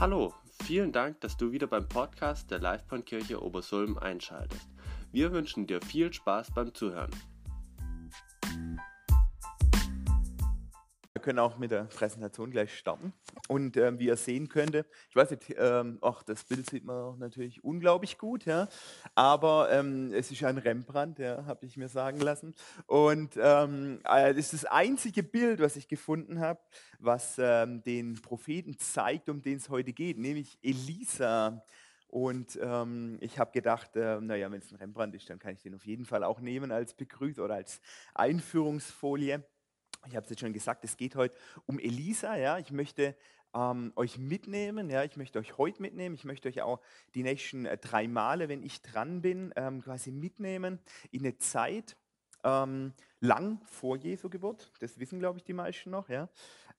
Hallo, vielen Dank, dass du wieder beim Podcast der Livebahnkirche Obersulm einschaltest. Wir wünschen dir viel Spaß beim Zuhören. Wir können auch mit der Präsentation gleich starten. Und ähm, wie ihr sehen könnte, ich weiß nicht, ähm, ach, das Bild sieht man natürlich unglaublich gut, ja. Aber ähm, es ist ein Rembrandt, ja, habe ich mir sagen lassen. Und ähm, äh, das ist das einzige Bild, was ich gefunden habe, was ähm, den Propheten zeigt, um den es heute geht, nämlich Elisa. Und ähm, ich habe gedacht, äh, naja, wenn es ein Rembrandt ist, dann kann ich den auf jeden Fall auch nehmen als Begrüß oder als Einführungsfolie. Ich habe es jetzt schon gesagt, es geht heute um Elisa. Ja, ich möchte ähm, euch mitnehmen. Ja, ich möchte euch heute mitnehmen. Ich möchte euch auch die nächsten äh, drei Male, wenn ich dran bin, ähm, quasi mitnehmen in eine Zeit ähm, lang vor Jesu Geburt. Das wissen, glaube ich, die meisten noch. Ja,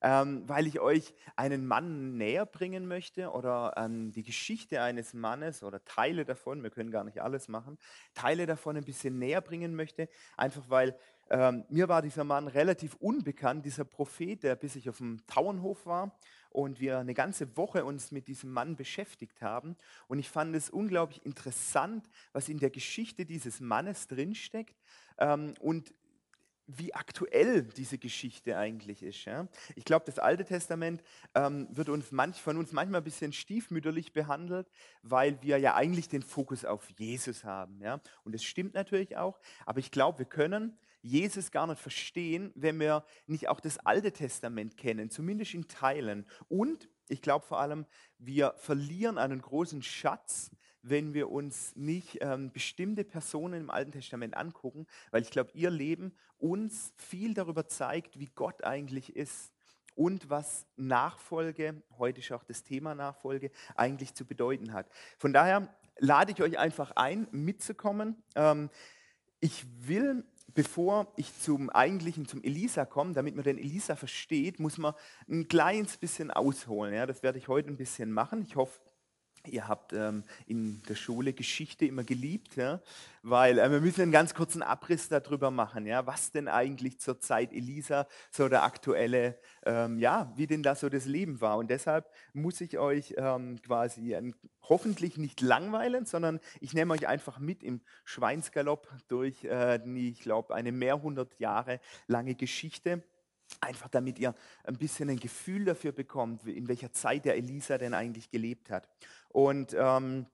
ähm, weil ich euch einen Mann näher bringen möchte oder ähm, die Geschichte eines Mannes oder Teile davon. Wir können gar nicht alles machen. Teile davon ein bisschen näher bringen möchte, einfach weil ähm, mir war dieser Mann relativ unbekannt, dieser Prophet, der bis ich auf dem Tauernhof war und wir eine ganze Woche uns mit diesem Mann beschäftigt haben. Und ich fand es unglaublich interessant, was in der Geschichte dieses Mannes drinsteckt ähm, und wie aktuell diese Geschichte eigentlich ist. Ja? Ich glaube, das Alte Testament ähm, wird uns manch, von uns manchmal ein bisschen stiefmütterlich behandelt, weil wir ja eigentlich den Fokus auf Jesus haben. Ja? Und das stimmt natürlich auch, aber ich glaube, wir können Jesus gar nicht verstehen, wenn wir nicht auch das Alte Testament kennen, zumindest in Teilen. Und ich glaube vor allem, wir verlieren einen großen Schatz, wenn wir uns nicht ähm, bestimmte Personen im Alten Testament angucken, weil ich glaube, ihr Leben uns viel darüber zeigt, wie Gott eigentlich ist und was Nachfolge, heute ist auch das Thema Nachfolge, eigentlich zu bedeuten hat. Von daher lade ich euch einfach ein, mitzukommen. Ähm, ich will bevor ich zum eigentlichen, zum Elisa komme, damit man den Elisa versteht, muss man ein kleines bisschen ausholen. Ja, das werde ich heute ein bisschen machen. Ich hoffe, Ihr habt ähm, in der Schule Geschichte immer geliebt, ja? weil äh, wir müssen einen ganz kurzen Abriss darüber machen, ja? was denn eigentlich zur Zeit Elisa so der aktuelle, ähm, ja, wie denn da so das Leben war. Und deshalb muss ich euch ähm, quasi ein, hoffentlich nicht langweilen, sondern ich nehme euch einfach mit im Schweinsgalopp durch, äh, ich glaube, eine mehrhundert Jahre lange Geschichte Einfach damit ihr ein bisschen ein Gefühl dafür bekommt, in welcher Zeit der Elisa denn eigentlich gelebt hat. Und ähm,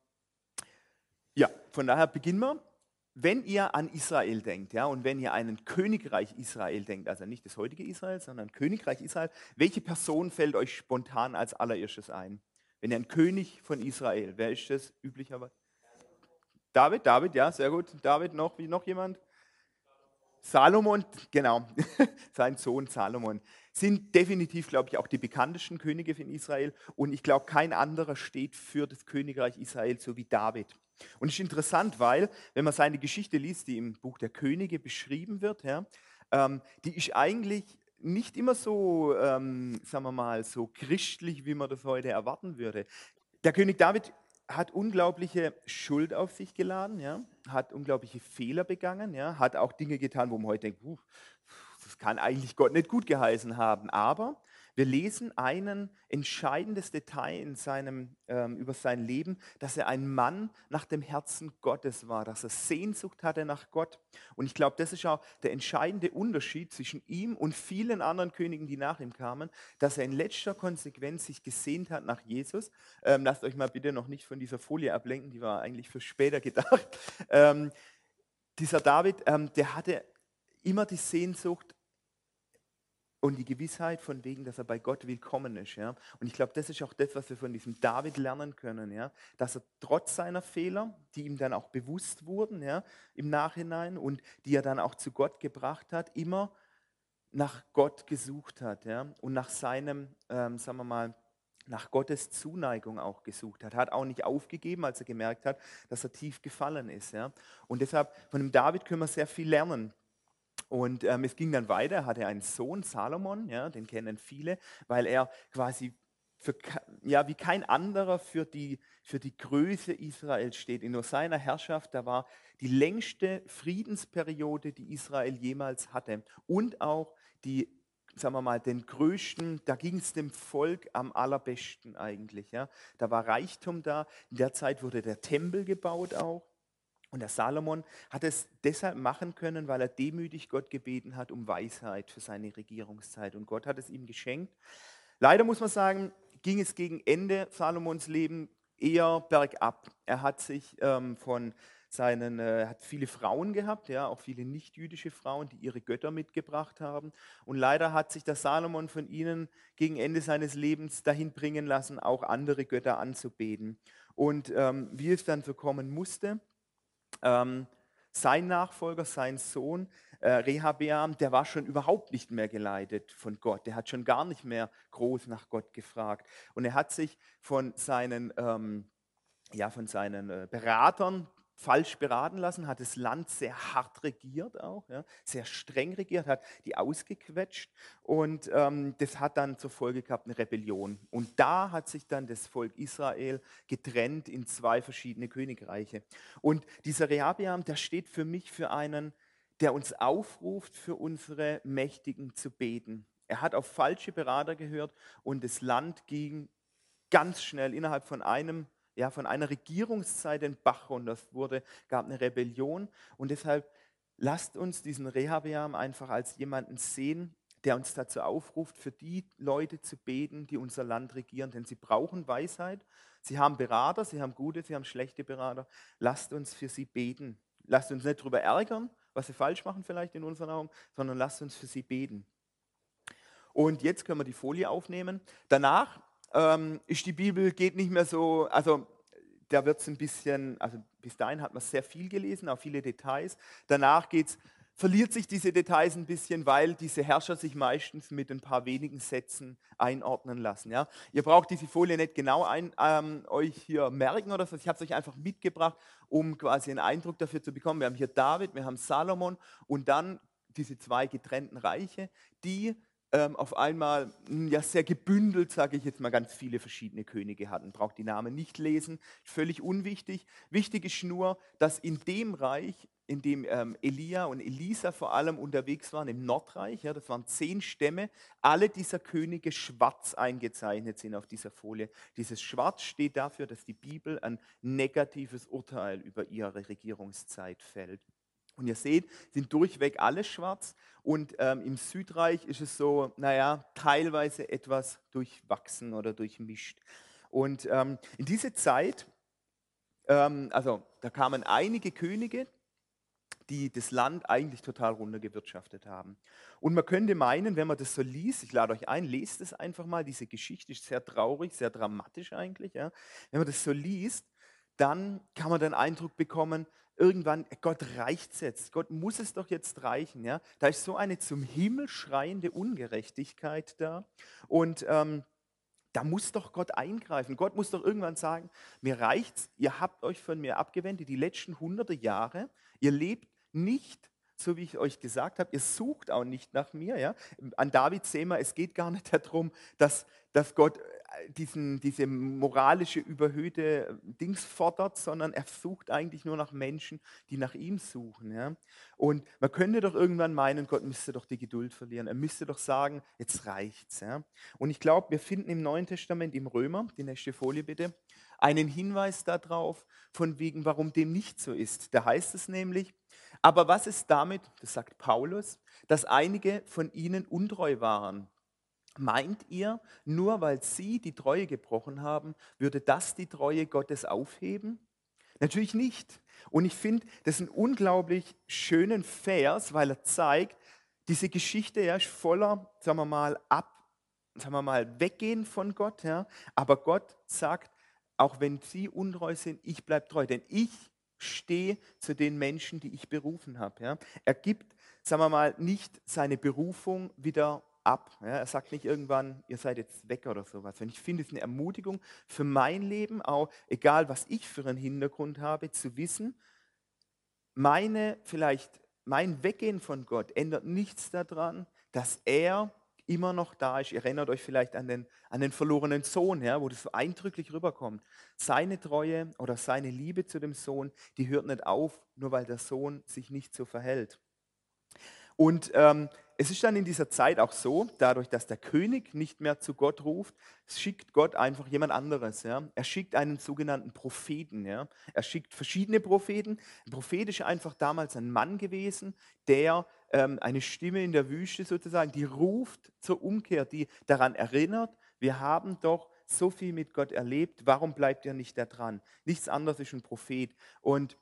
ja, von daher beginnen wir. Wenn ihr an Israel denkt, ja, und wenn ihr an Königreich Israel denkt, also nicht das heutige Israel, sondern Königreich Israel, welche Person fällt euch spontan als allererstes ein? Wenn ihr ein König von Israel, wer ist das üblicherweise? David, David, ja, sehr gut. David, noch, wie noch jemand? Salomon, genau, sein Sohn Salomon, sind definitiv, glaube ich, auch die bekanntesten Könige von Israel. Und ich glaube, kein anderer steht für das Königreich Israel so wie David. Und es ist interessant, weil, wenn man seine Geschichte liest, die im Buch der Könige beschrieben wird, ja, ähm, die ist eigentlich nicht immer so, ähm, sagen wir mal, so christlich, wie man das heute erwarten würde. Der König David hat unglaubliche Schuld auf sich geladen, ja, hat unglaubliche Fehler begangen, ja, hat auch Dinge getan, wo man heute denkt, das kann eigentlich Gott nicht gut geheißen haben. Aber wir lesen ein entscheidendes Detail in seinem, ähm, über sein Leben, dass er ein Mann nach dem Herzen Gottes war, dass er Sehnsucht hatte nach Gott. Und ich glaube, das ist auch der entscheidende Unterschied zwischen ihm und vielen anderen Königen, die nach ihm kamen, dass er in letzter Konsequenz sich gesehnt hat nach Jesus. Ähm, lasst euch mal bitte noch nicht von dieser Folie ablenken, die war eigentlich für später gedacht. Ähm, dieser David, ähm, der hatte immer die Sehnsucht und die Gewissheit von wegen, dass er bei Gott willkommen ist. Ja? Und ich glaube, das ist auch das, was wir von diesem David lernen können, ja? dass er trotz seiner Fehler, die ihm dann auch bewusst wurden ja? im Nachhinein und die er dann auch zu Gott gebracht hat, immer nach Gott gesucht hat ja? und nach seinem, ähm, sagen wir mal, nach Gottes Zuneigung auch gesucht hat. Hat auch nicht aufgegeben, als er gemerkt hat, dass er tief gefallen ist. Ja? Und deshalb, von dem David können wir sehr viel lernen. Und ähm, es ging dann weiter, er hatte einen Sohn, Salomon, ja, den kennen viele, weil er quasi für, ja, wie kein anderer für die, für die Größe Israels steht. In nur seiner Herrschaft, da war die längste Friedensperiode, die Israel jemals hatte und auch die sagen wir mal, den größten, da ging es dem Volk am allerbesten eigentlich. Ja. Da war Reichtum da. In der Zeit wurde der Tempel gebaut auch. Und der Salomon hat es deshalb machen können, weil er demütig Gott gebeten hat um Weisheit für seine Regierungszeit. Und Gott hat es ihm geschenkt. Leider muss man sagen, ging es gegen Ende Salomons Leben eher bergab. Er hat sich ähm, von seinen, äh, hat viele Frauen gehabt, ja, auch viele nicht-jüdische Frauen, die ihre Götter mitgebracht haben. Und leider hat sich der Salomon von ihnen gegen Ende seines Lebens dahin bringen lassen, auch andere Götter anzubeten. Und ähm, wie es dann so kommen musste, ähm, sein Nachfolger, sein Sohn, äh, Rehabeam, der war schon überhaupt nicht mehr geleitet von Gott. Der hat schon gar nicht mehr groß nach Gott gefragt. Und er hat sich von seinen, ähm, ja, von seinen äh, Beratern falsch beraten lassen, hat das Land sehr hart regiert auch, ja, sehr streng regiert, hat die ausgequetscht und ähm, das hat dann zur Folge gehabt eine Rebellion. Und da hat sich dann das Volk Israel getrennt in zwei verschiedene Königreiche. Und dieser Rehabeam, der steht für mich für einen, der uns aufruft, für unsere Mächtigen zu beten. Er hat auf falsche Berater gehört und das Land ging ganz schnell innerhalb von einem ja, von einer Regierungszeit den Bach runter. Es wurde, gab eine Rebellion und deshalb lasst uns diesen Rehabeam einfach als jemanden sehen, der uns dazu aufruft, für die Leute zu beten, die unser Land regieren, denn sie brauchen Weisheit. Sie haben Berater, sie haben gute, sie haben schlechte Berater. Lasst uns für sie beten. Lasst uns nicht darüber ärgern, was sie falsch machen vielleicht in unseren Augen, sondern lasst uns für sie beten. Und jetzt können wir die Folie aufnehmen. Danach ähm, ist die Bibel, geht nicht mehr so, also da wird es ein bisschen, also bis dahin hat man sehr viel gelesen, auch viele Details. Danach geht's, verliert sich diese Details ein bisschen, weil diese Herrscher sich meistens mit ein paar wenigen Sätzen einordnen lassen. Ja? Ihr braucht diese Folie nicht genau ein, ähm, euch hier merken oder so. Ich habe es euch einfach mitgebracht, um quasi einen Eindruck dafür zu bekommen. Wir haben hier David, wir haben Salomon und dann diese zwei getrennten Reiche, die ähm, auf einmal hm, ja sehr gebündelt, sage ich jetzt mal, ganz viele verschiedene Könige hatten. Braucht die Namen nicht lesen, völlig unwichtig. Wichtig ist nur, dass in dem Reich, in dem ähm, Elia und Elisa vor allem unterwegs waren, im Nordreich, ja, das waren zehn Stämme, alle dieser Könige schwarz eingezeichnet sind auf dieser Folie. Dieses Schwarz steht dafür, dass die Bibel ein negatives Urteil über ihre Regierungszeit fällt. Und ihr seht, sind durchweg alle schwarz. Und ähm, im Südreich ist es so, naja, teilweise etwas durchwachsen oder durchmischt. Und ähm, in diese Zeit, ähm, also da kamen einige Könige, die das Land eigentlich total runtergewirtschaftet haben. Und man könnte meinen, wenn man das so liest, ich lade euch ein, lest es einfach mal, diese Geschichte ist sehr traurig, sehr dramatisch eigentlich. Ja. Wenn man das so liest, dann kann man den Eindruck bekommen, irgendwann, Gott reicht es jetzt, Gott muss es doch jetzt reichen. Ja? Da ist so eine zum Himmel schreiende Ungerechtigkeit da. Und ähm, da muss doch Gott eingreifen. Gott muss doch irgendwann sagen, mir reicht's, ihr habt euch von mir abgewendet die letzten hunderte Jahre, ihr lebt nicht so wie ich euch gesagt habe, ihr sucht auch nicht nach mir. Ja? An David sehen wir, es geht gar nicht darum, dass, dass Gott diesen, diese moralische, überhöhte Dings fordert, sondern er sucht eigentlich nur nach Menschen, die nach ihm suchen. Ja? Und man könnte doch irgendwann meinen, Gott müsste doch die Geduld verlieren. Er müsste doch sagen, jetzt reicht's. Ja? Und ich glaube, wir finden im Neuen Testament, im Römer, die nächste Folie bitte, einen Hinweis darauf, von wegen, warum dem nicht so ist. Da heißt es nämlich, aber was ist damit, das sagt Paulus, dass einige von ihnen untreu waren? Meint ihr, nur weil sie die Treue gebrochen haben, würde das die Treue Gottes aufheben? Natürlich nicht. Und ich finde, das ist ein unglaublich schönen Vers, weil er zeigt, diese Geschichte ja, ist voller, sagen wir mal, ab, sagen wir mal, weggehen von Gott. Ja. Aber Gott sagt, auch wenn sie untreu sind, ich bleibe treu, denn ich stehe zu den Menschen, die ich berufen habe. Ja. Er gibt, sagen wir mal, nicht seine Berufung wieder ab. Ja, er sagt nicht irgendwann, ihr seid jetzt weg oder sowas. Und ich finde es eine Ermutigung für mein Leben, auch egal was ich für einen Hintergrund habe, zu wissen, meine vielleicht mein Weggehen von Gott ändert nichts daran, dass er immer noch da ist. Ihr erinnert euch vielleicht an den, an den verlorenen Sohn, ja, wo das so eindrücklich rüberkommt. Seine Treue oder seine Liebe zu dem Sohn, die hört nicht auf, nur weil der Sohn sich nicht so verhält. Und ähm, es ist dann in dieser Zeit auch so, dadurch, dass der König nicht mehr zu Gott ruft, schickt Gott einfach jemand anderes. Ja? Er schickt einen sogenannten Propheten. Ja? Er schickt verschiedene Propheten. Ein Prophet ist einfach damals ein Mann gewesen, der ähm, eine Stimme in der Wüste sozusagen, die ruft zur Umkehr, die daran erinnert, wir haben doch so viel mit Gott erlebt, warum bleibt ihr nicht da dran? Nichts anderes ist ein Prophet. Und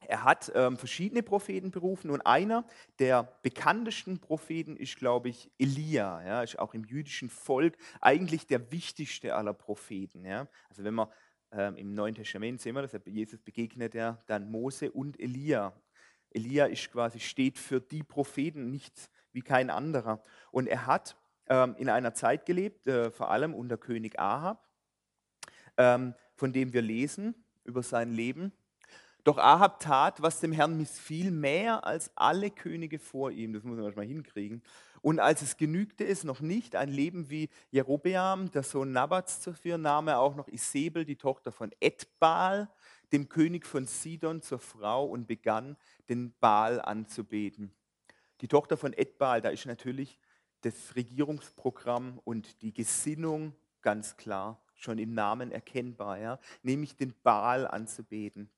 er hat ähm, verschiedene Propheten berufen und einer der bekanntesten Propheten ist, glaube ich, Elia. Ja, ist auch im jüdischen Volk eigentlich der wichtigste aller Propheten. Ja. Also wenn wir ähm, im Neuen Testament sehen wir, dass Jesus begegnet ja dann Mose und Elia. Elia ist quasi steht für die Propheten, nicht wie kein anderer. Und er hat ähm, in einer Zeit gelebt, äh, vor allem unter König Ahab, ähm, von dem wir lesen über sein Leben doch Ahab tat, was dem Herrn missfiel, mehr als alle Könige vor ihm. Das muss man erstmal hinkriegen. Und als es genügte es noch nicht, ein Leben wie Jerobeam, der Sohn Nabats zu führen, nahm er auch noch Isabel, die Tochter von Edbal, dem König von Sidon, zur Frau und begann, den Baal anzubeten. Die Tochter von Edbal, da ist natürlich das Regierungsprogramm und die Gesinnung ganz klar, schon im Namen erkennbar, ja? nämlich den Baal anzubeten.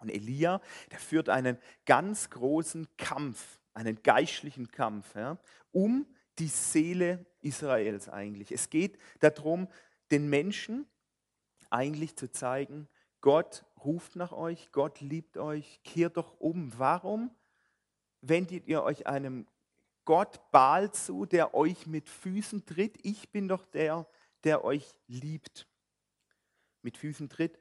Und Elia, der führt einen ganz großen Kampf, einen geistlichen Kampf, ja, um die Seele Israels eigentlich. Es geht darum, den Menschen eigentlich zu zeigen, Gott ruft nach euch, Gott liebt euch, kehrt doch um. Warum wendet ihr euch einem Gott Baal zu, der euch mit Füßen tritt? Ich bin doch der, der euch liebt. Mit Füßen tritt.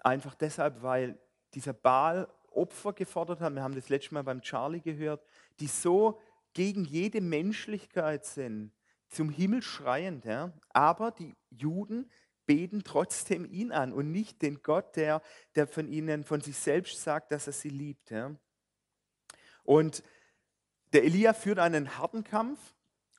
Einfach deshalb, weil dieser Baal Opfer gefordert haben, wir haben das letzte Mal beim Charlie gehört, die so gegen jede Menschlichkeit sind, zum Himmel schreiend. Ja? Aber die Juden beten trotzdem ihn an und nicht den Gott, der, der von ihnen, von sich selbst sagt, dass er sie liebt. Ja? Und der Elia führt einen harten Kampf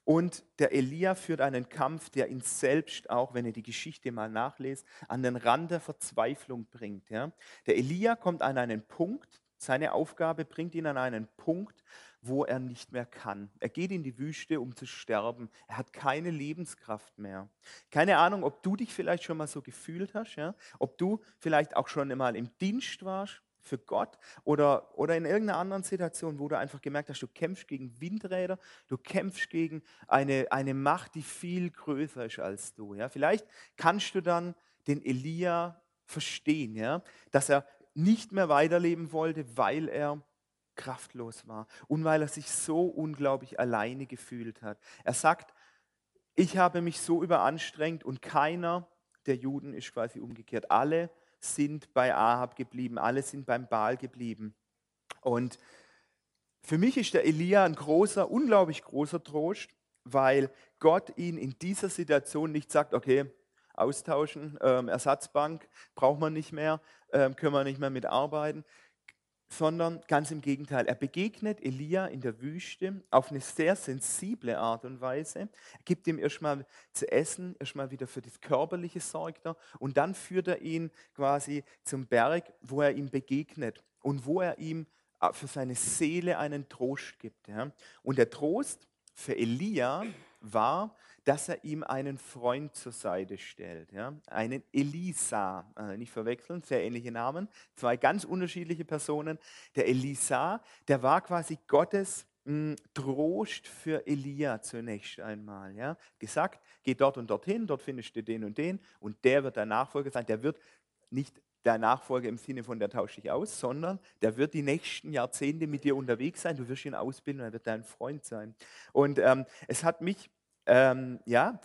und der Elia führt einen Kampf, der ihn selbst auch, wenn ihr die Geschichte mal nachlest, an den Rand der Verzweiflung bringt. Ja. Der Elia kommt an einen Punkt, seine Aufgabe bringt ihn an einen Punkt, wo er nicht mehr kann. Er geht in die Wüste, um zu sterben. Er hat keine Lebenskraft mehr. Keine Ahnung, ob du dich vielleicht schon mal so gefühlt hast, ja? ob du vielleicht auch schon einmal im Dienst warst für Gott oder, oder in irgendeiner anderen Situation, wo du einfach gemerkt hast, du kämpfst gegen Windräder, du kämpfst gegen eine, eine Macht, die viel größer ist als du. Ja? Vielleicht kannst du dann den Elia verstehen, ja? dass er nicht mehr weiterleben wollte, weil er kraftlos war und weil er sich so unglaublich alleine gefühlt hat. Er sagt, ich habe mich so überanstrengt und keiner der Juden ist quasi umgekehrt. Alle sind bei Ahab geblieben, alle sind beim Baal geblieben. Und für mich ist der Elia ein großer, unglaublich großer Trost, weil Gott ihn in dieser Situation nicht sagt, okay, austauschen, ähm, Ersatzbank braucht man nicht mehr, ähm, können wir nicht mehr mitarbeiten, sondern ganz im Gegenteil. Er begegnet Elia in der Wüste auf eine sehr sensible Art und Weise. Er gibt ihm erstmal zu essen, erstmal wieder für das Körperliche sorgt er und dann führt er ihn quasi zum Berg, wo er ihm begegnet und wo er ihm äh, für seine Seele einen Trost gibt. Und der Trost für Elia war, dass er ihm einen Freund zur Seite stellt, ja? einen Elisa, äh, nicht verwechseln, sehr ähnliche Namen, zwei ganz unterschiedliche Personen. Der Elisa, der war quasi Gottes hm, Trost für Elia zunächst einmal. Ja? Gesagt, geh dort und dorthin, dort findest du den und den und der wird dein Nachfolger sein. Der wird nicht der Nachfolger im Sinne von der tauscht dich aus, sondern der wird die nächsten Jahrzehnte mit dir unterwegs sein, du wirst ihn ausbilden er wird dein Freund sein. Und ähm, es hat mich ähm, ja,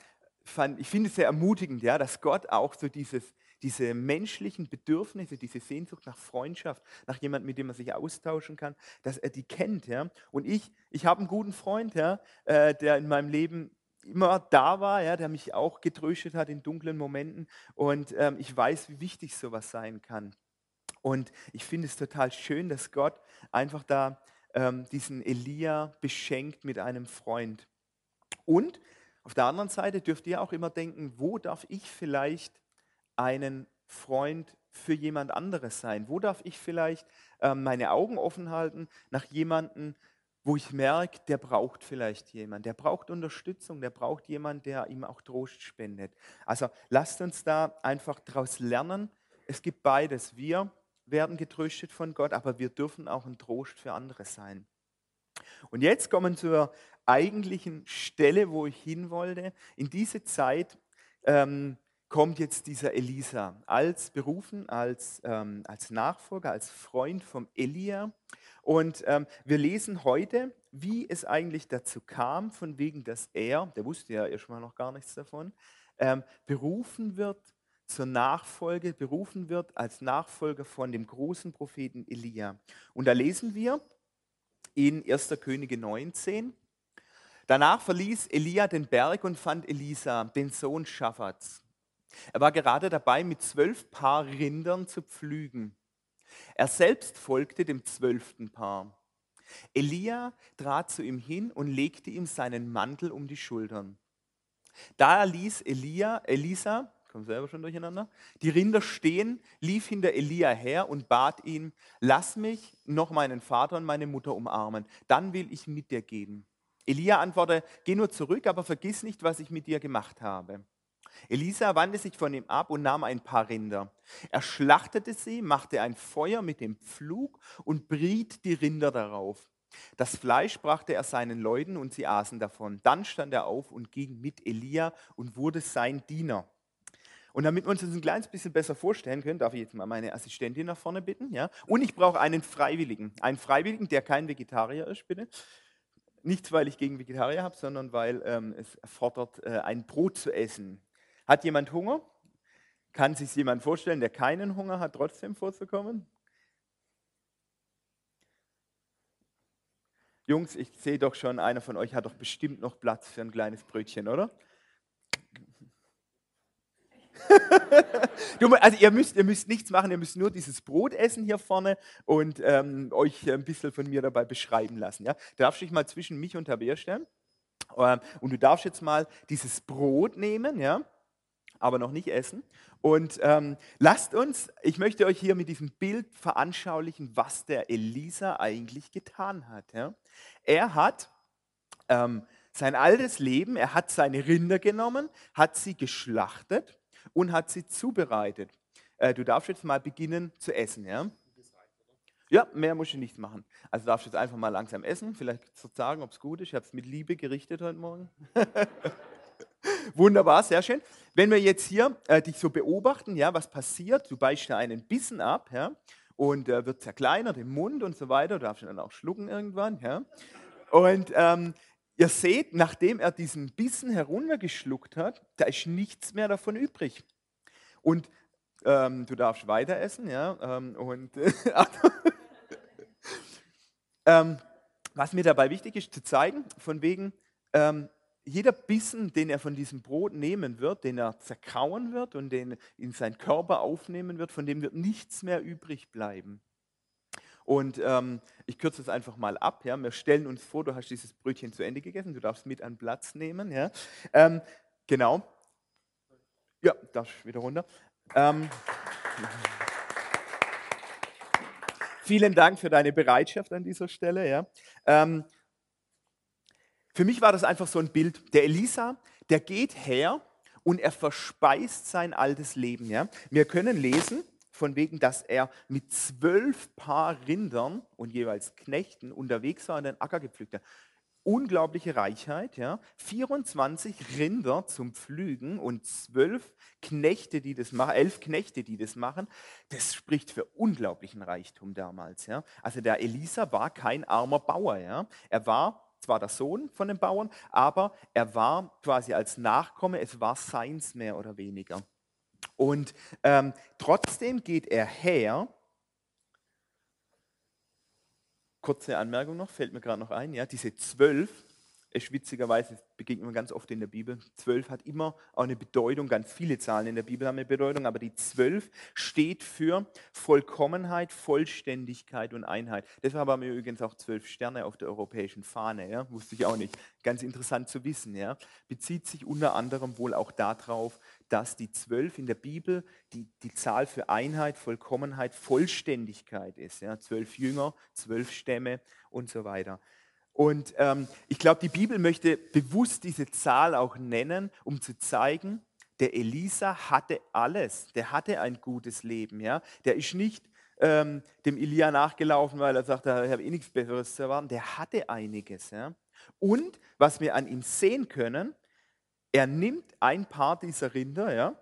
fand, ich finde es sehr ermutigend, ja, dass Gott auch so dieses, diese menschlichen Bedürfnisse, diese Sehnsucht nach Freundschaft, nach jemandem, mit dem man sich austauschen kann, dass er die kennt. Ja. Und ich, ich habe einen guten Freund, ja, äh, der in meinem Leben immer da war, ja, der mich auch getröstet hat in dunklen Momenten. Und ähm, ich weiß, wie wichtig sowas sein kann. Und ich finde es total schön, dass Gott einfach da ähm, diesen Elia beschenkt mit einem Freund. Und auf der anderen Seite dürft ihr auch immer denken, wo darf ich vielleicht einen Freund für jemand anderes sein? Wo darf ich vielleicht äh, meine Augen offen halten nach jemandem, wo ich merke, der braucht vielleicht jemand, der braucht Unterstützung, der braucht jemand, der ihm auch Trost spendet. Also lasst uns da einfach daraus lernen. Es gibt beides. Wir werden getröstet von Gott, aber wir dürfen auch ein Trost für andere sein. Und jetzt kommen wir zur eigentlichen Stelle, wo ich hin wollte. In diese Zeit ähm, kommt jetzt dieser Elisa als berufen, als, ähm, als Nachfolger, als Freund vom Elia. Und ähm, wir lesen heute, wie es eigentlich dazu kam, von wegen, dass er, der wusste ja erstmal noch gar nichts davon, ähm, berufen wird zur Nachfolge, berufen wird als Nachfolger von dem großen Propheten Elia. Und da lesen wir in 1. Könige 19, Danach verließ Elia den Berg und fand Elisa, den Sohn Schaffats. Er war gerade dabei, mit zwölf Paar Rindern zu pflügen. Er selbst folgte dem zwölften Paar. Elia trat zu ihm hin und legte ihm seinen Mantel um die Schultern. Da ließ Elia, Elisa, komm selber schon durcheinander, die Rinder stehen, lief hinter Elia her und bat ihn, lass mich noch meinen Vater und meine Mutter umarmen, dann will ich mit dir gehen. Elia antwortete, geh nur zurück, aber vergiss nicht, was ich mit dir gemacht habe. Elisa wandte sich von ihm ab und nahm ein paar Rinder. Er schlachtete sie, machte ein Feuer mit dem Pflug und briet die Rinder darauf. Das Fleisch brachte er seinen Leuten und sie aßen davon. Dann stand er auf und ging mit Elia und wurde sein Diener. Und damit wir uns das ein kleines bisschen besser vorstellen können, darf ich jetzt mal meine Assistentin nach vorne bitten. Ja? Und ich brauche einen Freiwilligen. Einen Freiwilligen, der kein Vegetarier ist, bitte. Nicht, weil ich gegen Vegetarier habe, sondern weil ähm, es fordert, äh, ein Brot zu essen. Hat jemand Hunger? Kann sich jemand vorstellen, der keinen Hunger hat, trotzdem vorzukommen? Jungs, ich sehe doch schon, einer von euch hat doch bestimmt noch Platz für ein kleines Brötchen, oder? Also ihr müsst, ihr müsst nichts machen, ihr müsst nur dieses Brot essen hier vorne und ähm, euch ein bisschen von mir dabei beschreiben lassen. Ja? Du darfst dich mal zwischen mich und Tabea stellen ähm, und du darfst jetzt mal dieses Brot nehmen, ja? aber noch nicht essen. Und ähm, lasst uns, ich möchte euch hier mit diesem Bild veranschaulichen, was der Elisa eigentlich getan hat. Ja? Er hat ähm, sein altes Leben, er hat seine Rinder genommen, hat sie geschlachtet und hat sie zubereitet. Äh, du darfst jetzt mal beginnen zu essen. Ja? Ja, mehr musst du nicht machen. Also darfst du jetzt einfach mal langsam essen, vielleicht zu sagen, ob es gut ist. Ich habe es mit Liebe gerichtet heute Morgen. Wunderbar, sehr schön. Wenn wir jetzt hier äh, dich so beobachten, ja, was passiert? Du beißt da einen Bissen ab, ja, und äh, wird zerkleinert im Mund und so weiter. Du darfst ihn dann auch schlucken irgendwann, ja. Und ähm, ihr seht, nachdem er diesen Bissen heruntergeschluckt hat, da ist nichts mehr davon übrig. Und ähm, du darfst weiter essen, ja. Ähm, und ähm, was mir dabei wichtig ist, zu zeigen, von wegen, ähm, jeder Bissen, den er von diesem Brot nehmen wird, den er zerkauen wird und den in seinen Körper aufnehmen wird, von dem wird nichts mehr übrig bleiben. Und ähm, ich kürze es einfach mal ab. Ja. Wir stellen uns vor, du hast dieses Brötchen zu Ende gegessen, du darfst mit an Platz nehmen. Ja. Ähm, genau. Ja, darfst wieder runter. Ähm, vielen Dank für deine Bereitschaft an dieser Stelle. Ja. Ähm, für mich war das einfach so ein Bild. Der Elisa, der geht her und er verspeist sein altes Leben. Ja? Wir können lesen, von wegen, dass er mit zwölf Paar Rindern und jeweils Knechten unterwegs war und den Acker gepflückt hat. Unglaubliche Reichheit, ja. 24 Rinder zum Pflügen und zwölf Knechte, die das machen, elf Knechte, die das machen. Das spricht für unglaublichen Reichtum damals, ja. Also der Elisa war kein armer Bauer, ja. Er war zwar der Sohn von den Bauern, aber er war quasi als Nachkomme, es war seins mehr oder weniger. Und ähm, trotzdem geht er her. Kurze Anmerkung noch, fällt mir gerade noch ein, ja, diese zwölf, ist witzigerweise, begegnet man ganz oft in der Bibel. Zwölf hat immer auch eine Bedeutung, ganz viele Zahlen in der Bibel haben eine Bedeutung, aber die zwölf steht für Vollkommenheit, Vollständigkeit und Einheit. Deshalb haben wir übrigens auch zwölf Sterne auf der europäischen Fahne, ja? wusste ich auch nicht. Ganz interessant zu wissen. Ja? Bezieht sich unter anderem wohl auch darauf, dass die zwölf in der Bibel die, die Zahl für Einheit, Vollkommenheit, Vollständigkeit ist. Ja? Zwölf Jünger, zwölf Stämme und so weiter. Und ähm, ich glaube, die Bibel möchte bewusst diese Zahl auch nennen, um zu zeigen, der Elisa hatte alles. Der hatte ein gutes Leben. Ja? Der ist nicht ähm, dem Elia nachgelaufen, weil er sagte, ich habe eh nichts Besseres zu erwarten. Der hatte einiges. Ja? Und was wir an ihm sehen können, er nimmt ein paar dieser Rinder, ja,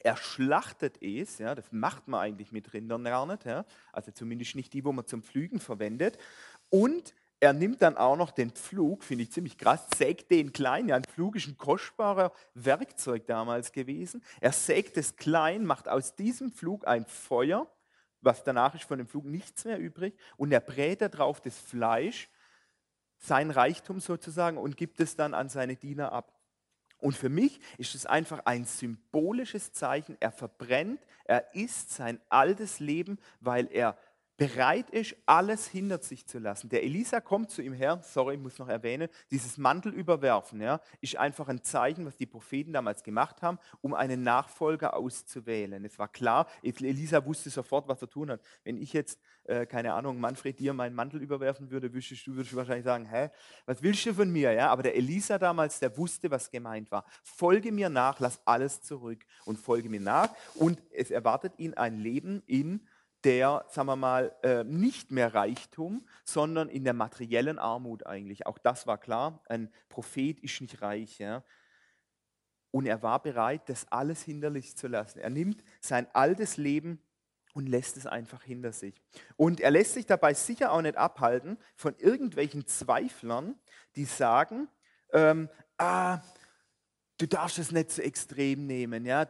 er schlachtet es, ja, das macht man eigentlich mit Rindern gar nicht, ja, also zumindest nicht die, wo man zum Pflügen verwendet. Und er nimmt dann auch noch den Pflug, finde ich ziemlich krass, sägt den klein. Ja, ein Pflug ist ein kostbarer Werkzeug damals gewesen. Er sägt es klein, macht aus diesem Pflug ein Feuer, was danach ist von dem Pflug nichts mehr übrig, und er brät darauf das Fleisch, sein Reichtum sozusagen, und gibt es dann an seine Diener ab. Und für mich ist es einfach ein symbolisches Zeichen. Er verbrennt, er isst sein altes Leben, weil er bereit ist, alles hinter sich zu lassen. Der Elisa kommt zu ihm her, sorry, ich muss noch erwähnen, dieses Mantel überwerfen, ja, ist einfach ein Zeichen, was die Propheten damals gemacht haben, um einen Nachfolger auszuwählen. Es war klar, Elisa wusste sofort, was er tun hat. Wenn ich jetzt, äh, keine Ahnung, Manfred dir meinen Mantel überwerfen würde, würdest du, würdest wahrscheinlich sagen, hä, was willst du von mir? Ja, aber der Elisa damals, der wusste, was gemeint war. Folge mir nach, lass alles zurück und folge mir nach. Und es erwartet ihn ein Leben in der, sagen wir mal, äh, nicht mehr Reichtum, sondern in der materiellen Armut eigentlich. Auch das war klar, ein Prophet ist nicht reich. Ja? Und er war bereit, das alles hinterlich zu lassen. Er nimmt sein altes Leben und lässt es einfach hinter sich. Und er lässt sich dabei sicher auch nicht abhalten von irgendwelchen Zweiflern, die sagen, ähm, ah, du darfst es nicht so extrem nehmen. Ja?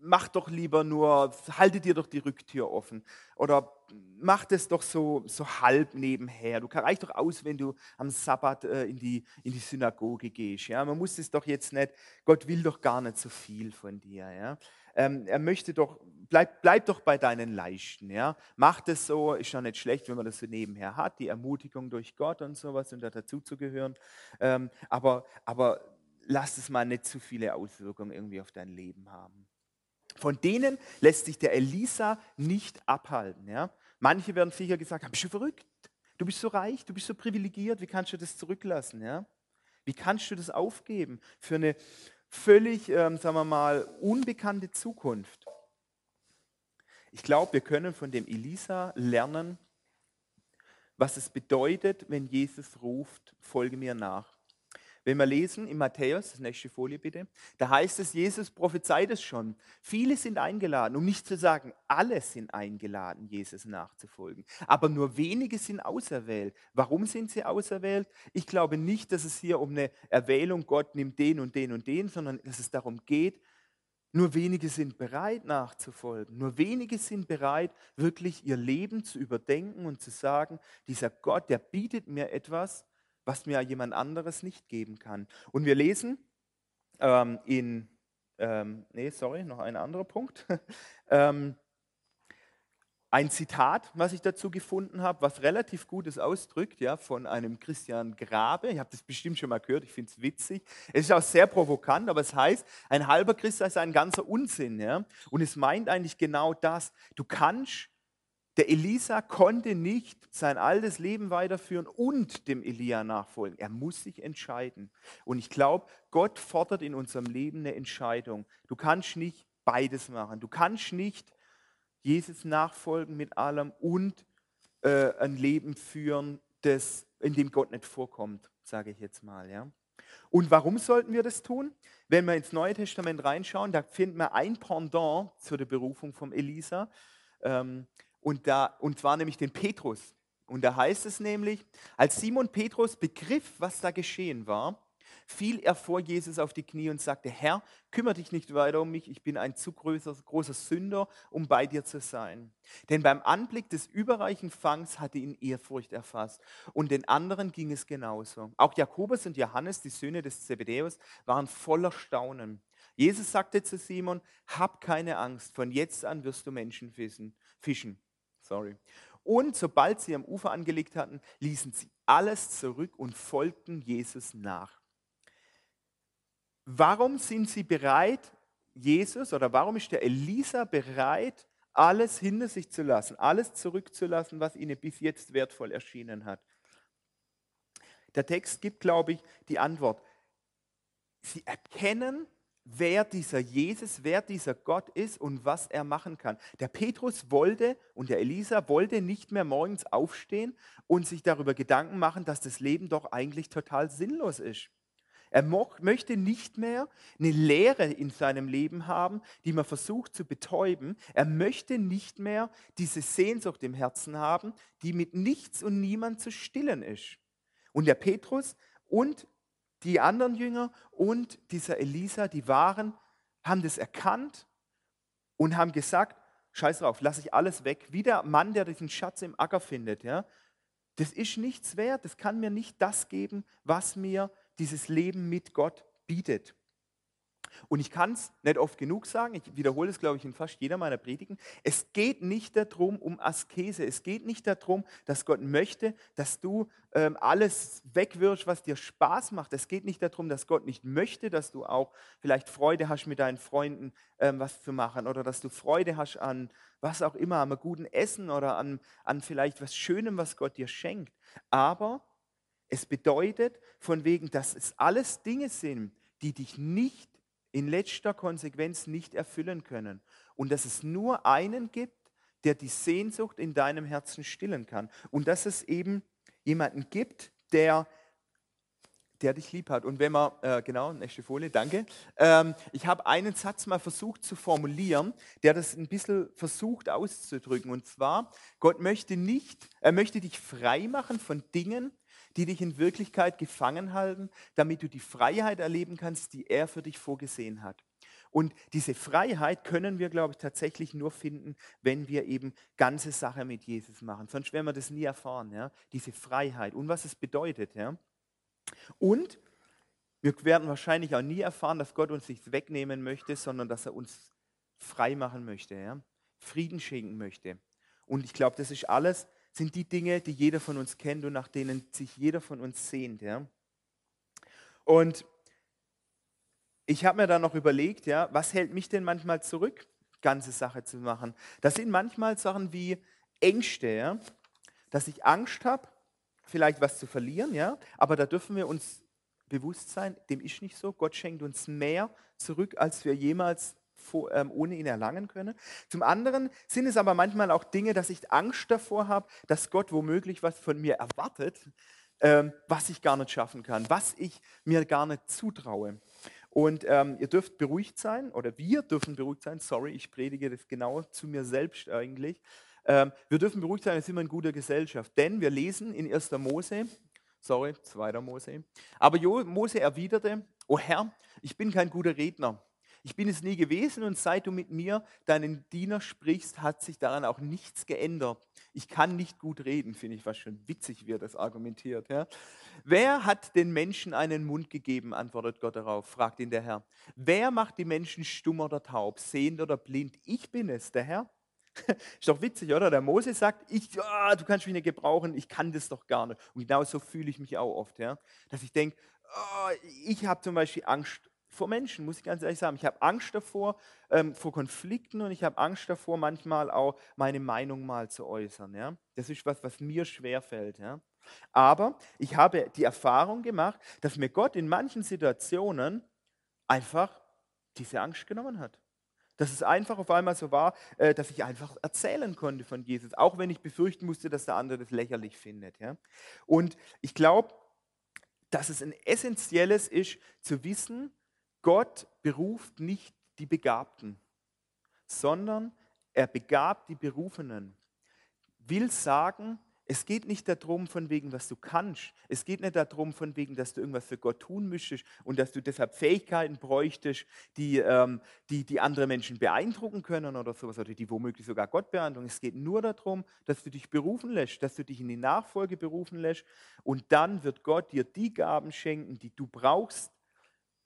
Mach doch lieber nur, halte dir doch die Rücktür offen. Oder mach das doch so, so halb nebenher. Du reicht doch aus, wenn du am Sabbat äh, in, die, in die Synagoge gehst. Ja? Man muss es doch jetzt nicht, Gott will doch gar nicht so viel von dir. Ja? Ähm, er möchte doch, bleib, bleib doch bei deinen Leichten. Ja? Mach das so, ist ja nicht schlecht, wenn man das so nebenher hat, die Ermutigung durch Gott und sowas und da dazu zu gehören. Ähm, aber, aber lass es mal nicht zu viele Auswirkungen irgendwie auf dein Leben haben. Von denen lässt sich der Elisa nicht abhalten. Ja? Manche werden sicher gesagt haben, bist du verrückt? Du bist so reich, du bist so privilegiert, wie kannst du das zurücklassen? Ja? Wie kannst du das aufgeben für eine völlig, ähm, sagen wir mal, unbekannte Zukunft? Ich glaube, wir können von dem Elisa lernen, was es bedeutet, wenn Jesus ruft, folge mir nach. Wenn wir lesen in Matthäus, nächste Folie bitte, da heißt es, Jesus prophezeit es schon. Viele sind eingeladen, um nicht zu sagen, alle sind eingeladen, Jesus nachzufolgen. Aber nur wenige sind auserwählt. Warum sind sie auserwählt? Ich glaube nicht, dass es hier um eine Erwählung, Gott nimmt den und den und den, sondern dass es darum geht, nur wenige sind bereit nachzufolgen. Nur wenige sind bereit, wirklich ihr Leben zu überdenken und zu sagen, dieser Gott, der bietet mir etwas, was mir jemand anderes nicht geben kann. Und wir lesen ähm, in, ähm, nee, sorry, noch ein anderer Punkt. ähm, ein Zitat, was ich dazu gefunden habe, was relativ Gutes ausdrückt, ja, von einem Christian Grabe. Ich habe das bestimmt schon mal gehört, ich finde es witzig. Es ist auch sehr provokant, aber es heißt, ein halber Christ ist ein ganzer Unsinn. Ja? Und es meint eigentlich genau das. Du kannst der Elisa konnte nicht sein altes Leben weiterführen und dem Elia nachfolgen. Er muss sich entscheiden. Und ich glaube, Gott fordert in unserem Leben eine Entscheidung. Du kannst nicht beides machen. Du kannst nicht Jesus nachfolgen mit allem und äh, ein Leben führen, das, in dem Gott nicht vorkommt, sage ich jetzt mal. Ja? Und warum sollten wir das tun? Wenn wir ins Neue Testament reinschauen, da finden wir ein Pendant zu der Berufung vom Elisa. Ähm, und, da, und zwar nämlich den Petrus. Und da heißt es nämlich, als Simon Petrus begriff, was da geschehen war, fiel er vor Jesus auf die Knie und sagte, Herr, kümmere dich nicht weiter um mich, ich bin ein zu großer, großer Sünder, um bei dir zu sein. Denn beim Anblick des überreichen Fangs hatte ihn Ehrfurcht erfasst und den anderen ging es genauso. Auch Jakobus und Johannes, die Söhne des Zebedäus, waren voller Staunen. Jesus sagte zu Simon, hab keine Angst, von jetzt an wirst du Menschen fischen. Sorry. Und sobald sie am Ufer angelegt hatten, ließen sie alles zurück und folgten Jesus nach. Warum sind sie bereit, Jesus, oder warum ist der Elisa bereit, alles hinter sich zu lassen, alles zurückzulassen, was ihnen bis jetzt wertvoll erschienen hat? der Text gibt, glaube ich, die Antwort. Sie erkennen, wer dieser Jesus, wer dieser Gott ist und was er machen kann. Der Petrus wollte und der Elisa wollte nicht mehr morgens aufstehen und sich darüber Gedanken machen, dass das Leben doch eigentlich total sinnlos ist. Er möchte nicht mehr eine Leere in seinem Leben haben, die man versucht zu betäuben. Er möchte nicht mehr diese Sehnsucht im Herzen haben, die mit nichts und niemand zu stillen ist. Und der Petrus und die anderen Jünger und dieser Elisa, die waren, haben das erkannt und haben gesagt, scheiß drauf, lass ich alles weg. Wie der Mann, der diesen Schatz im Acker findet. Ja? Das ist nichts wert, das kann mir nicht das geben, was mir dieses Leben mit Gott bietet. Und ich kann es nicht oft genug sagen, ich wiederhole es, glaube ich, in fast jeder meiner Predigen. Es geht nicht darum, um Askese. Es geht nicht darum, dass Gott möchte, dass du ähm, alles wegwirfst, was dir Spaß macht. Es geht nicht darum, dass Gott nicht möchte, dass du auch vielleicht Freude hast, mit deinen Freunden ähm, was zu machen oder dass du Freude hast an was auch immer, einem guten Essen oder an, an vielleicht was Schönem, was Gott dir schenkt. Aber es bedeutet von wegen, dass es alles Dinge sind, die dich nicht in letzter Konsequenz nicht erfüllen können. Und dass es nur einen gibt, der die Sehnsucht in deinem Herzen stillen kann. Und dass es eben jemanden gibt, der, der dich lieb hat. Und wenn man, äh, genau, nächste Folie, danke. Ähm, ich habe einen Satz mal versucht zu formulieren, der das ein bisschen versucht auszudrücken. Und zwar, Gott möchte nicht, er möchte dich frei machen von Dingen, die dich in Wirklichkeit gefangen halten, damit du die Freiheit erleben kannst, die er für dich vorgesehen hat. Und diese Freiheit können wir, glaube ich, tatsächlich nur finden, wenn wir eben ganze Sache mit Jesus machen. Sonst werden wir das nie erfahren, ja? diese Freiheit und was es bedeutet. Ja? Und wir werden wahrscheinlich auch nie erfahren, dass Gott uns nichts wegnehmen möchte, sondern dass er uns frei machen möchte, ja? Frieden schenken möchte. Und ich glaube, das ist alles sind die Dinge, die jeder von uns kennt und nach denen sich jeder von uns sehnt. Ja? Und ich habe mir dann noch überlegt, ja, was hält mich denn manchmal zurück, ganze Sache zu machen? Das sind manchmal Sachen wie Ängste, ja? dass ich Angst habe, vielleicht was zu verlieren, ja, aber da dürfen wir uns bewusst sein, dem ist nicht so. Gott schenkt uns mehr zurück, als wir jemals ohne ihn erlangen könne. Zum anderen sind es aber manchmal auch Dinge, dass ich Angst davor habe, dass Gott womöglich was von mir erwartet, ähm, was ich gar nicht schaffen kann, was ich mir gar nicht zutraue. Und ähm, ihr dürft beruhigt sein, oder wir dürfen beruhigt sein, sorry, ich predige das genau zu mir selbst eigentlich. Ähm, wir dürfen beruhigt sein, wir sind in guter Gesellschaft, denn wir lesen in 1. Mose, sorry, 2. Mose, aber Mose erwiderte, O Herr, ich bin kein guter Redner ich bin es nie gewesen und seit du mit mir, deinen Diener, sprichst, hat sich daran auch nichts geändert. Ich kann nicht gut reden, finde ich was schon witzig, er das argumentiert. Ja. Wer hat den Menschen einen Mund gegeben, antwortet Gott darauf, fragt ihn der Herr. Wer macht die Menschen stumm oder taub, sehend oder blind? Ich bin es, der Herr. Ist doch witzig, oder? Der Mose sagt, ich, oh, du kannst mich nicht gebrauchen, ich kann das doch gar nicht. Und genau so fühle ich mich auch oft, ja? dass ich denke, oh, ich habe zum Beispiel Angst vor Menschen, muss ich ganz ehrlich sagen. Ich habe Angst davor, ähm, vor Konflikten und ich habe Angst davor, manchmal auch meine Meinung mal zu äußern. Ja? Das ist was, was mir schwerfällt. Ja? Aber ich habe die Erfahrung gemacht, dass mir Gott in manchen Situationen einfach diese Angst genommen hat. Dass es einfach auf einmal so war, äh, dass ich einfach erzählen konnte von Jesus, auch wenn ich befürchten musste, dass der andere das lächerlich findet. Ja? Und ich glaube, dass es ein essentielles ist, zu wissen, Gott beruft nicht die Begabten, sondern er begabt die Berufenen. Will sagen, es geht nicht darum, von wegen, was du kannst. Es geht nicht darum, von wegen, dass du irgendwas für Gott tun müsstest und dass du deshalb Fähigkeiten bräuchtest, die, ähm, die, die andere Menschen beeindrucken können oder sowas, oder die womöglich sogar Gott beeindrucken. Es geht nur darum, dass du dich berufen lässt, dass du dich in die Nachfolge berufen lässt und dann wird Gott dir die Gaben schenken, die du brauchst,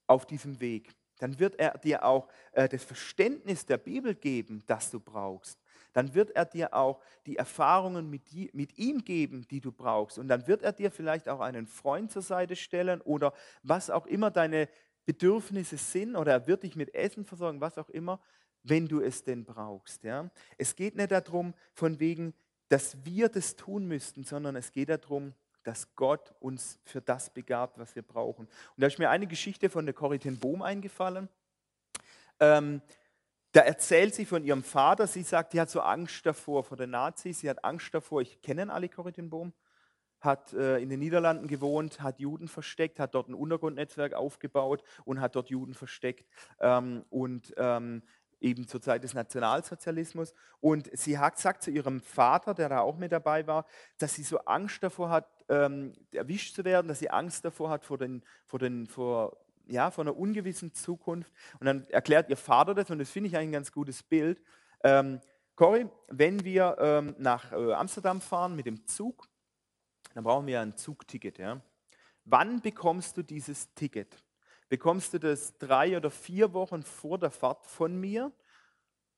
auf diesem Weg. Dann wird er dir auch äh, das Verständnis der Bibel geben, das du brauchst. Dann wird er dir auch die Erfahrungen mit, die, mit ihm geben, die du brauchst. Und dann wird er dir vielleicht auch einen Freund zur Seite stellen oder was auch immer deine Bedürfnisse sind oder er wird dich mit Essen versorgen, was auch immer, wenn du es denn brauchst. Ja? Es geht nicht darum, von wegen, dass wir das tun müssten, sondern es geht darum, dass Gott uns für das begabt, was wir brauchen. Und da ist mir eine Geschichte von der Corrie Bohm eingefallen. Ähm, da erzählt sie von ihrem Vater, sie sagt, die hat so Angst davor, vor den Nazis, sie hat Angst davor, ich kenne alle Corrie Bohm, hat äh, in den Niederlanden gewohnt, hat Juden versteckt, hat dort ein Untergrundnetzwerk aufgebaut und hat dort Juden versteckt. Ähm, und ähm, eben zur Zeit des Nationalsozialismus. Und sie hat gesagt zu ihrem Vater, der da auch mit dabei war, dass sie so Angst davor hat, ähm, erwischt zu werden, dass sie Angst davor hat vor, den, vor, den, vor, ja, vor einer ungewissen Zukunft. Und dann erklärt ihr Vater das, und das finde ich ein ganz gutes Bild. Ähm, Cory, wenn wir ähm, nach äh, Amsterdam fahren mit dem Zug, dann brauchen wir ein Zugticket. Ja? Wann bekommst du dieses Ticket? Bekommst du das drei oder vier Wochen vor der Fahrt von mir?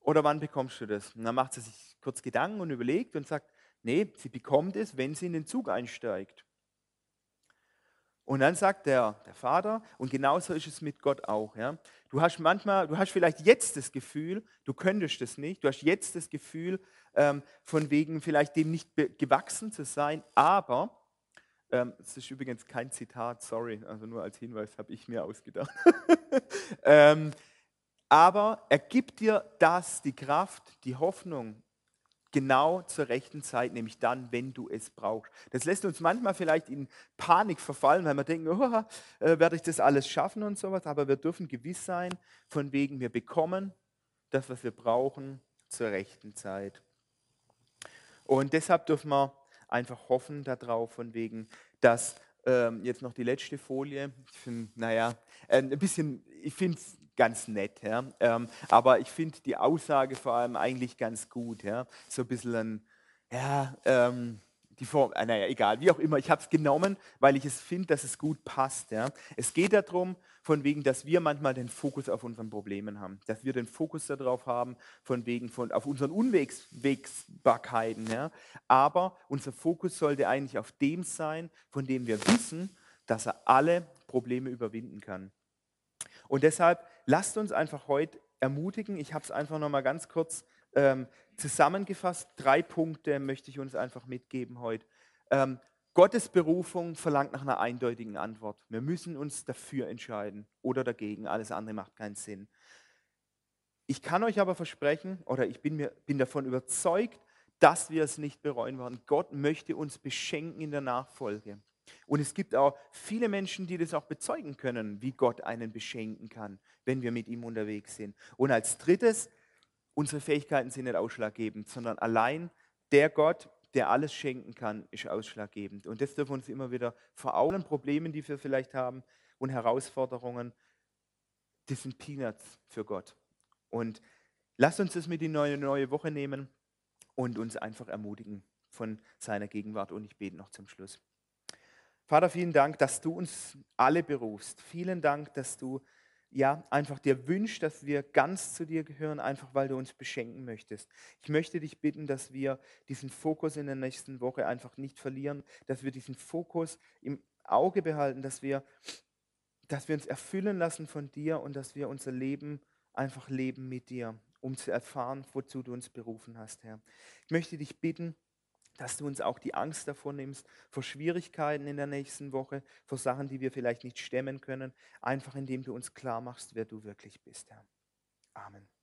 Oder wann bekommst du das? Und dann macht sie sich kurz Gedanken und überlegt und sagt, nee, sie bekommt es, wenn sie in den Zug einsteigt. Und dann sagt der, der Vater, und genauso ist es mit Gott auch. Ja? Du hast manchmal, du hast vielleicht jetzt das Gefühl, du könntest es nicht, du hast jetzt das Gefühl, ähm, von wegen vielleicht dem nicht gewachsen zu sein, aber ähm, das ist übrigens kein Zitat, sorry, also nur als Hinweis habe ich mir ausgedacht. ähm, aber er gibt dir das, die Kraft, die Hoffnung, genau zur rechten Zeit, nämlich dann, wenn du es brauchst. Das lässt uns manchmal vielleicht in Panik verfallen, weil wir denken, oh, werde ich das alles schaffen und sowas, aber wir dürfen gewiss sein, von wegen wir bekommen das, was wir brauchen, zur rechten Zeit. Und deshalb dürfen wir einfach hoffen darauf, von wegen, dass ähm, jetzt noch die letzte Folie, ich finde, naja, äh, ein bisschen, ich finde es ganz nett, ja? Ähm, aber ich finde die Aussage vor allem eigentlich ganz gut, ja? so ein bisschen ein, ja, ähm, die Form, äh, naja, egal, wie auch immer, ich habe es genommen, weil ich es finde, dass es gut passt. Ja? Es geht darum, von wegen, dass wir manchmal den Fokus auf unseren Problemen haben, dass wir den Fokus darauf haben, von wegen von auf unseren Unwegsbarkeiten. Ja? Aber unser Fokus sollte eigentlich auf dem sein, von dem wir wissen, dass er alle Probleme überwinden kann. Und deshalb lasst uns einfach heute ermutigen. Ich habe es einfach noch mal ganz kurz ähm, zusammengefasst. Drei Punkte möchte ich uns einfach mitgeben heute. Ähm, Gottes Berufung verlangt nach einer eindeutigen Antwort. Wir müssen uns dafür entscheiden oder dagegen. Alles andere macht keinen Sinn. Ich kann euch aber versprechen, oder ich bin, mir, bin davon überzeugt, dass wir es nicht bereuen werden. Gott möchte uns beschenken in der Nachfolge. Und es gibt auch viele Menschen, die das auch bezeugen können, wie Gott einen beschenken kann, wenn wir mit ihm unterwegs sind. Und als drittes, unsere Fähigkeiten sind nicht ausschlaggebend, sondern allein der Gott, der alles schenken kann, ist ausschlaggebend. Und das dürfen wir uns immer wieder vor Augen, Problemen, die wir vielleicht haben und Herausforderungen, das sind Peanuts für Gott. Und lasst uns das mit die neue, neue Woche nehmen und uns einfach ermutigen von seiner Gegenwart. Und ich bete noch zum Schluss. Vater, vielen Dank, dass du uns alle berufst. Vielen Dank, dass du ja, einfach dir wünscht, dass wir ganz zu dir gehören, einfach weil du uns beschenken möchtest. Ich möchte dich bitten, dass wir diesen Fokus in der nächsten Woche einfach nicht verlieren, dass wir diesen Fokus im Auge behalten, dass wir, dass wir uns erfüllen lassen von dir und dass wir unser Leben einfach leben mit dir, um zu erfahren, wozu du uns berufen hast, Herr. Ich möchte dich bitten, dass du uns auch die Angst davor nimmst, vor Schwierigkeiten in der nächsten Woche, vor Sachen, die wir vielleicht nicht stemmen können, einfach indem du uns klar machst, wer du wirklich bist, Herr. Amen.